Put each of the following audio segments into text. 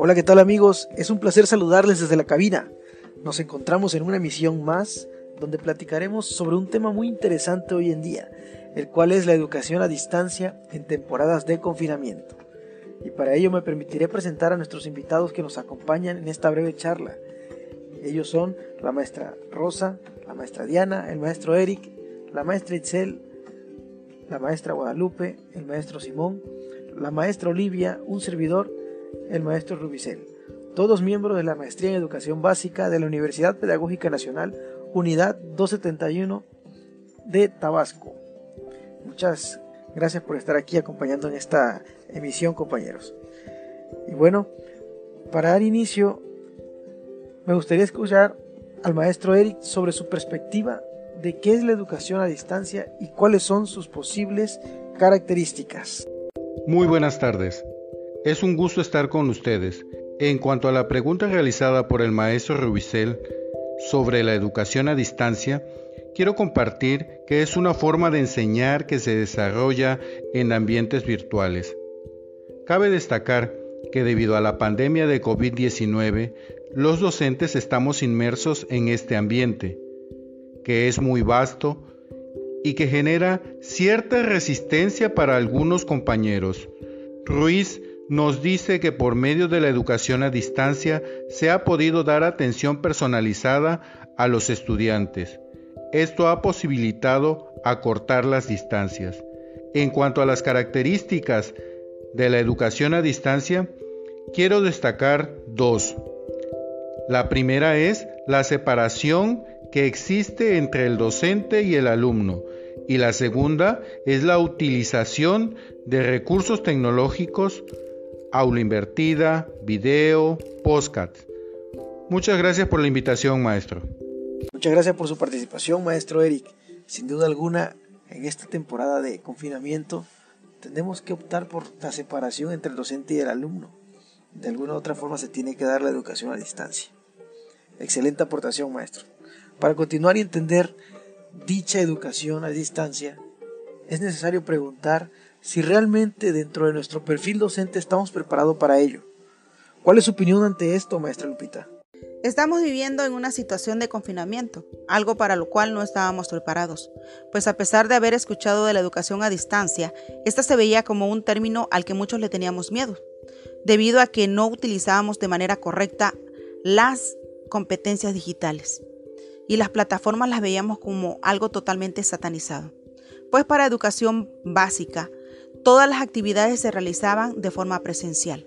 Hola, ¿qué tal amigos? Es un placer saludarles desde la cabina. Nos encontramos en una emisión más donde platicaremos sobre un tema muy interesante hoy en día, el cual es la educación a distancia en temporadas de confinamiento. Y para ello me permitiré presentar a nuestros invitados que nos acompañan en esta breve charla. Ellos son la maestra Rosa, la maestra Diana, el maestro Eric, la maestra Itzel, la maestra Guadalupe, el maestro Simón, la maestra Olivia, un servidor, el maestro Rubicel, todos miembros de la Maestría en Educación Básica de la Universidad Pedagógica Nacional, Unidad 271 de Tabasco. Muchas gracias por estar aquí acompañando en esta emisión, compañeros. Y bueno, para dar inicio, me gustaría escuchar al maestro Eric sobre su perspectiva de qué es la educación a distancia y cuáles son sus posibles características. Muy buenas tardes. Es un gusto estar con ustedes. En cuanto a la pregunta realizada por el maestro Rubicel sobre la educación a distancia, quiero compartir que es una forma de enseñar que se desarrolla en ambientes virtuales. Cabe destacar que debido a la pandemia de COVID-19, los docentes estamos inmersos en este ambiente que es muy vasto y que genera cierta resistencia para algunos compañeros. Ruiz nos dice que por medio de la educación a distancia se ha podido dar atención personalizada a los estudiantes. Esto ha posibilitado acortar las distancias. En cuanto a las características de la educación a distancia, quiero destacar dos. La primera es la separación que existe entre el docente y el alumno, y la segunda es la utilización de recursos tecnológicos, aula invertida, video, postcat. Muchas gracias por la invitación, maestro. Muchas gracias por su participación, maestro Eric. Sin duda alguna, en esta temporada de confinamiento, tenemos que optar por la separación entre el docente y el alumno. De alguna u otra forma se tiene que dar la educación a distancia. Excelente aportación, maestro. Para continuar y entender dicha educación a distancia, es necesario preguntar si realmente dentro de nuestro perfil docente estamos preparados para ello. ¿Cuál es su opinión ante esto, maestra Lupita? Estamos viviendo en una situación de confinamiento, algo para lo cual no estábamos preparados, pues a pesar de haber escuchado de la educación a distancia, esta se veía como un término al que muchos le teníamos miedo, debido a que no utilizábamos de manera correcta las competencias digitales y las plataformas las veíamos como algo totalmente satanizado. Pues para educación básica, todas las actividades se realizaban de forma presencial.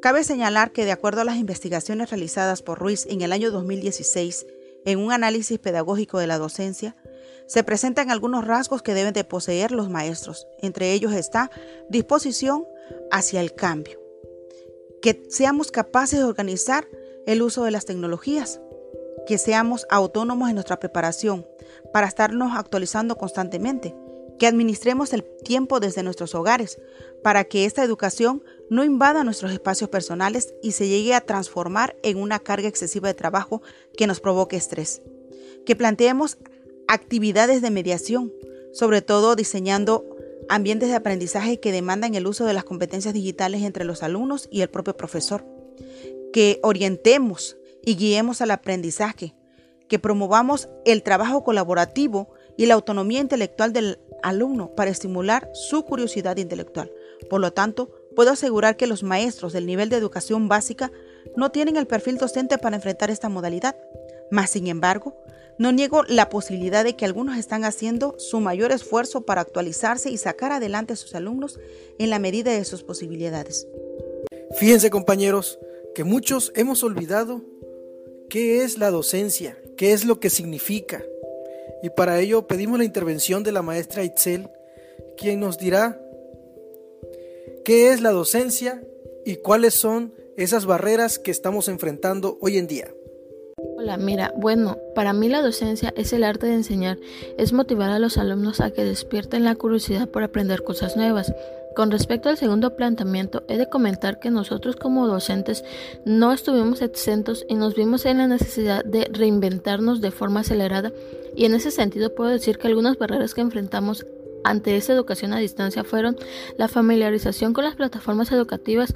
Cabe señalar que de acuerdo a las investigaciones realizadas por Ruiz en el año 2016, en un análisis pedagógico de la docencia, se presentan algunos rasgos que deben de poseer los maestros. Entre ellos está disposición hacia el cambio, que seamos capaces de organizar el uso de las tecnologías, que seamos autónomos en nuestra preparación para estarnos actualizando constantemente, que administremos el tiempo desde nuestros hogares para que esta educación no invada nuestros espacios personales y se llegue a transformar en una carga excesiva de trabajo que nos provoque estrés. Que planteemos actividades de mediación, sobre todo diseñando ambientes de aprendizaje que demandan el uso de las competencias digitales entre los alumnos y el propio profesor. Que orientemos y guiemos al aprendizaje, que promovamos el trabajo colaborativo y la autonomía intelectual del alumno para estimular su curiosidad intelectual. Por lo tanto, puedo asegurar que los maestros del nivel de educación básica no tienen el perfil docente para enfrentar esta modalidad. Mas, sin embargo, no niego la posibilidad de que algunos están haciendo su mayor esfuerzo para actualizarse y sacar adelante a sus alumnos en la medida de sus posibilidades. Fíjense compañeros que muchos hemos olvidado ¿Qué es la docencia? ¿Qué es lo que significa? Y para ello pedimos la intervención de la maestra Itzel, quien nos dirá qué es la docencia y cuáles son esas barreras que estamos enfrentando hoy en día. Hola, mira, bueno, para mí la docencia es el arte de enseñar, es motivar a los alumnos a que despierten la curiosidad por aprender cosas nuevas, con respecto al segundo planteamiento, he de comentar que nosotros como docentes no estuvimos exentos y nos vimos en la necesidad de reinventarnos de forma acelerada y en ese sentido puedo decir que algunas barreras que enfrentamos ante esa educación a distancia fueron la familiarización con las plataformas educativas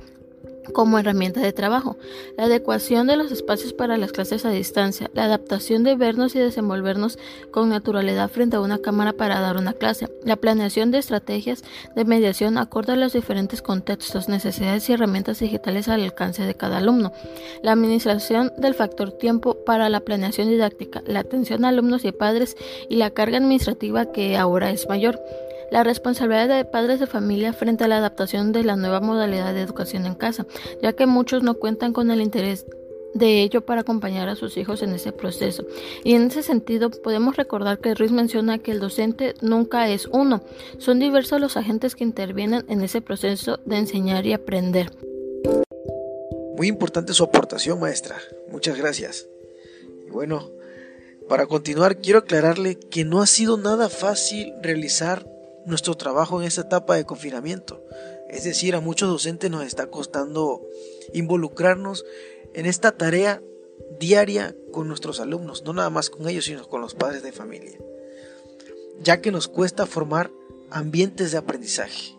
como herramienta de trabajo, la adecuación de los espacios para las clases a distancia, la adaptación de vernos y desenvolvernos con naturalidad frente a una cámara para dar una clase, la planeación de estrategias de mediación acorde a los diferentes contextos, necesidades y herramientas digitales al alcance de cada alumno, la administración del factor tiempo para la planeación didáctica, la atención a alumnos y padres y la carga administrativa que ahora es mayor la responsabilidad de padres de familia frente a la adaptación de la nueva modalidad de educación en casa, ya que muchos no cuentan con el interés de ello para acompañar a sus hijos en ese proceso. Y en ese sentido podemos recordar que Ruiz menciona que el docente nunca es uno, son diversos los agentes que intervienen en ese proceso de enseñar y aprender. Muy importante su aportación, maestra. Muchas gracias. Bueno, para continuar quiero aclararle que no ha sido nada fácil realizar nuestro trabajo en esta etapa de confinamiento. Es decir, a muchos docentes nos está costando involucrarnos en esta tarea diaria con nuestros alumnos, no nada más con ellos, sino con los padres de familia, ya que nos cuesta formar ambientes de aprendizaje.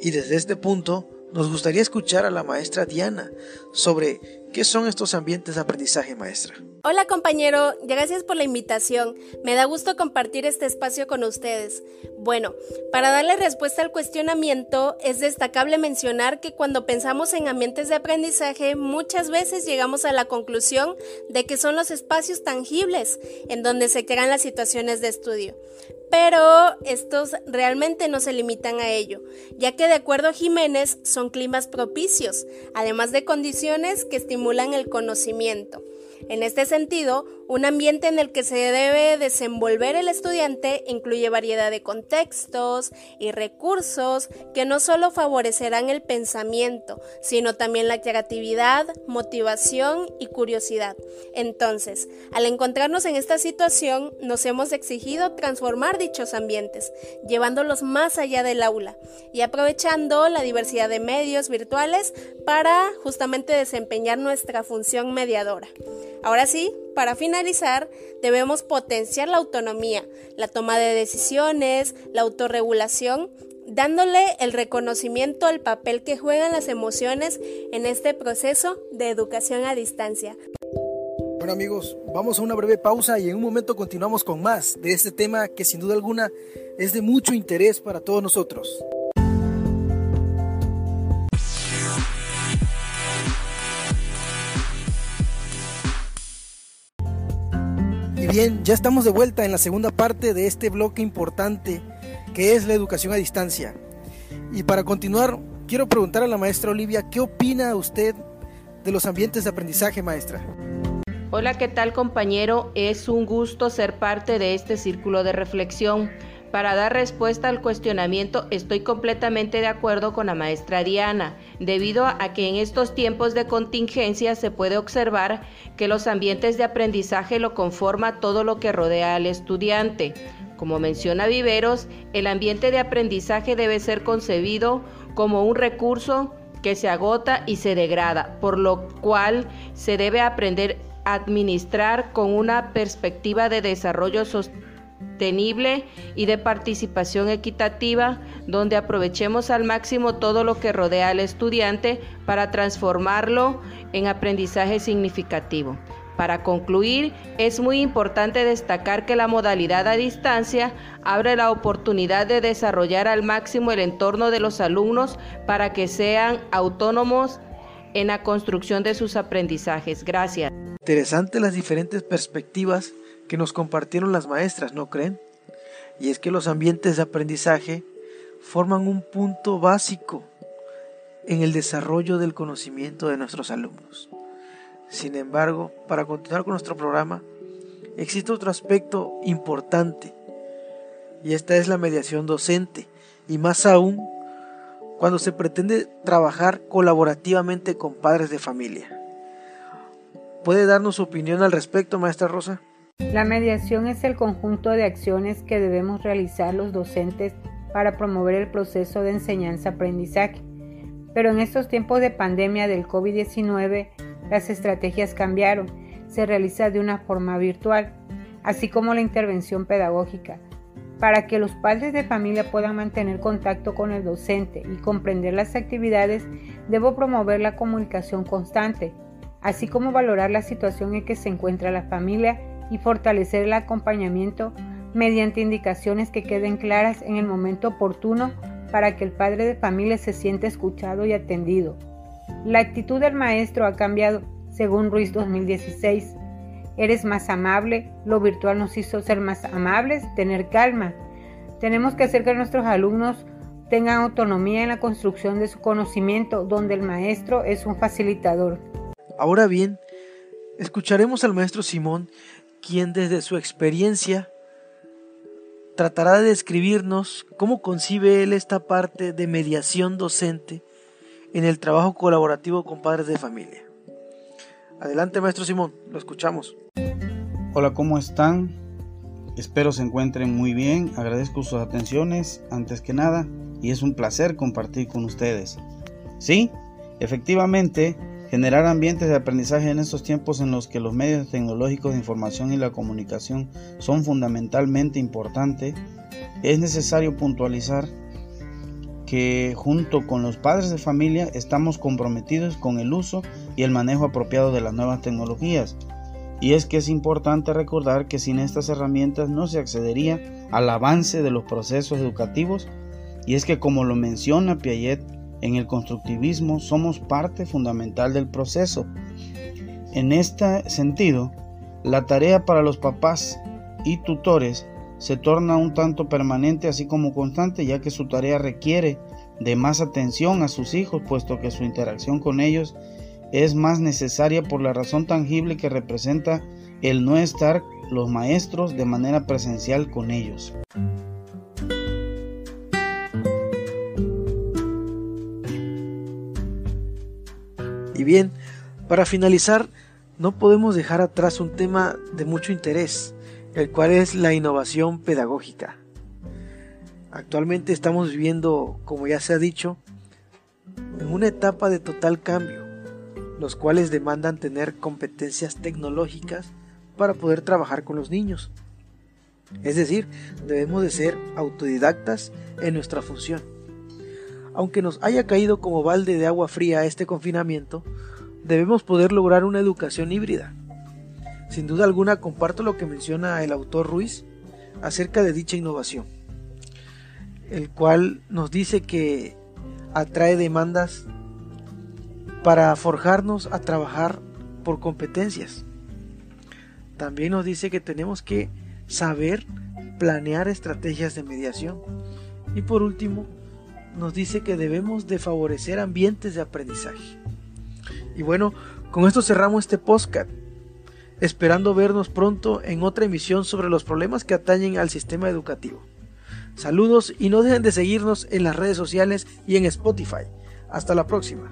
Y desde este punto, nos gustaría escuchar a la maestra Diana sobre qué son estos ambientes de aprendizaje, maestra. Hola compañero, gracias por la invitación. Me da gusto compartir este espacio con ustedes. Bueno, para darle respuesta al cuestionamiento, es destacable mencionar que cuando pensamos en ambientes de aprendizaje, muchas veces llegamos a la conclusión de que son los espacios tangibles en donde se crean las situaciones de estudio pero estos realmente no se limitan a ello, ya que de acuerdo a Jiménez son climas propicios, además de condiciones que estimulan el conocimiento. En este sentido, un ambiente en el que se debe desenvolver el estudiante incluye variedad de contextos y recursos que no solo favorecerán el pensamiento, sino también la creatividad, motivación y curiosidad. Entonces, al encontrarnos en esta situación, nos hemos exigido transformar dichos ambientes, llevándolos más allá del aula y aprovechando la diversidad de medios virtuales para justamente desempeñar nuestra función mediadora. Ahora sí, para finalizar, debemos potenciar la autonomía, la toma de decisiones, la autorregulación, dándole el reconocimiento al papel que juegan las emociones en este proceso de educación a distancia. Bueno amigos, vamos a una breve pausa y en un momento continuamos con más de este tema que sin duda alguna es de mucho interés para todos nosotros. Bien, ya estamos de vuelta en la segunda parte de este bloque importante que es la educación a distancia. Y para continuar, quiero preguntar a la maestra Olivia, ¿qué opina usted de los ambientes de aprendizaje, maestra? Hola, ¿qué tal compañero? Es un gusto ser parte de este círculo de reflexión. Para dar respuesta al cuestionamiento, estoy completamente de acuerdo con la maestra Diana, debido a que en estos tiempos de contingencia se puede observar que los ambientes de aprendizaje lo conforma todo lo que rodea al estudiante. Como menciona Viveros, el ambiente de aprendizaje debe ser concebido como un recurso que se agota y se degrada, por lo cual se debe aprender a administrar con una perspectiva de desarrollo sostenible sostenible y de participación equitativa, donde aprovechemos al máximo todo lo que rodea al estudiante para transformarlo en aprendizaje significativo. Para concluir, es muy importante destacar que la modalidad a distancia abre la oportunidad de desarrollar al máximo el entorno de los alumnos para que sean autónomos en la construcción de sus aprendizajes. Gracias. Interesante las diferentes perspectivas que nos compartieron las maestras, ¿no creen? Y es que los ambientes de aprendizaje forman un punto básico en el desarrollo del conocimiento de nuestros alumnos. Sin embargo, para continuar con nuestro programa, existe otro aspecto importante y esta es la mediación docente y más aún cuando se pretende trabajar colaborativamente con padres de familia. ¿Puede darnos su opinión al respecto, maestra Rosa? La mediación es el conjunto de acciones que debemos realizar los docentes para promover el proceso de enseñanza-aprendizaje. Pero en estos tiempos de pandemia del COVID-19, las estrategias cambiaron. Se realiza de una forma virtual, así como la intervención pedagógica. Para que los padres de familia puedan mantener contacto con el docente y comprender las actividades, debo promover la comunicación constante, así como valorar la situación en que se encuentra la familia y fortalecer el acompañamiento mediante indicaciones que queden claras en el momento oportuno para que el padre de familia se sienta escuchado y atendido. La actitud del maestro ha cambiado, según Ruiz 2016 eres más amable, lo virtual nos hizo ser más amables, tener calma. Tenemos que hacer que nuestros alumnos tengan autonomía en la construcción de su conocimiento, donde el maestro es un facilitador. Ahora bien, escucharemos al maestro Simón, quien desde su experiencia tratará de describirnos cómo concibe él esta parte de mediación docente en el trabajo colaborativo con padres de familia. Adelante, maestro Simón, lo escuchamos. Hola, ¿cómo están? Espero se encuentren muy bien. Agradezco sus atenciones antes que nada y es un placer compartir con ustedes. Sí, efectivamente, generar ambientes de aprendizaje en estos tiempos en los que los medios tecnológicos de información y la comunicación son fundamentalmente importantes, es necesario puntualizar que junto con los padres de familia estamos comprometidos con el uso y el manejo apropiado de las nuevas tecnologías. Y es que es importante recordar que sin estas herramientas no se accedería al avance de los procesos educativos y es que como lo menciona Piaget, en el constructivismo somos parte fundamental del proceso. En este sentido, la tarea para los papás y tutores se torna un tanto permanente así como constante ya que su tarea requiere de más atención a sus hijos puesto que su interacción con ellos es más necesaria por la razón tangible que representa el no estar los maestros de manera presencial con ellos. Y bien, para finalizar, no podemos dejar atrás un tema de mucho interés, el cual es la innovación pedagógica. Actualmente estamos viviendo, como ya se ha dicho, en una etapa de total cambio, los cuales demandan tener competencias tecnológicas para poder trabajar con los niños. Es decir, debemos de ser autodidactas en nuestra función. Aunque nos haya caído como balde de agua fría este confinamiento, debemos poder lograr una educación híbrida, sin duda alguna comparto lo que menciona el autor Ruiz acerca de dicha innovación, el cual nos dice que atrae demandas para forjarnos a trabajar por competencias. También nos dice que tenemos que saber planear estrategias de mediación. Y por último, nos dice que debemos de favorecer ambientes de aprendizaje. Y bueno, con esto cerramos este podcast esperando vernos pronto en otra emisión sobre los problemas que atañen al sistema educativo. Saludos y no dejen de seguirnos en las redes sociales y en Spotify. Hasta la próxima.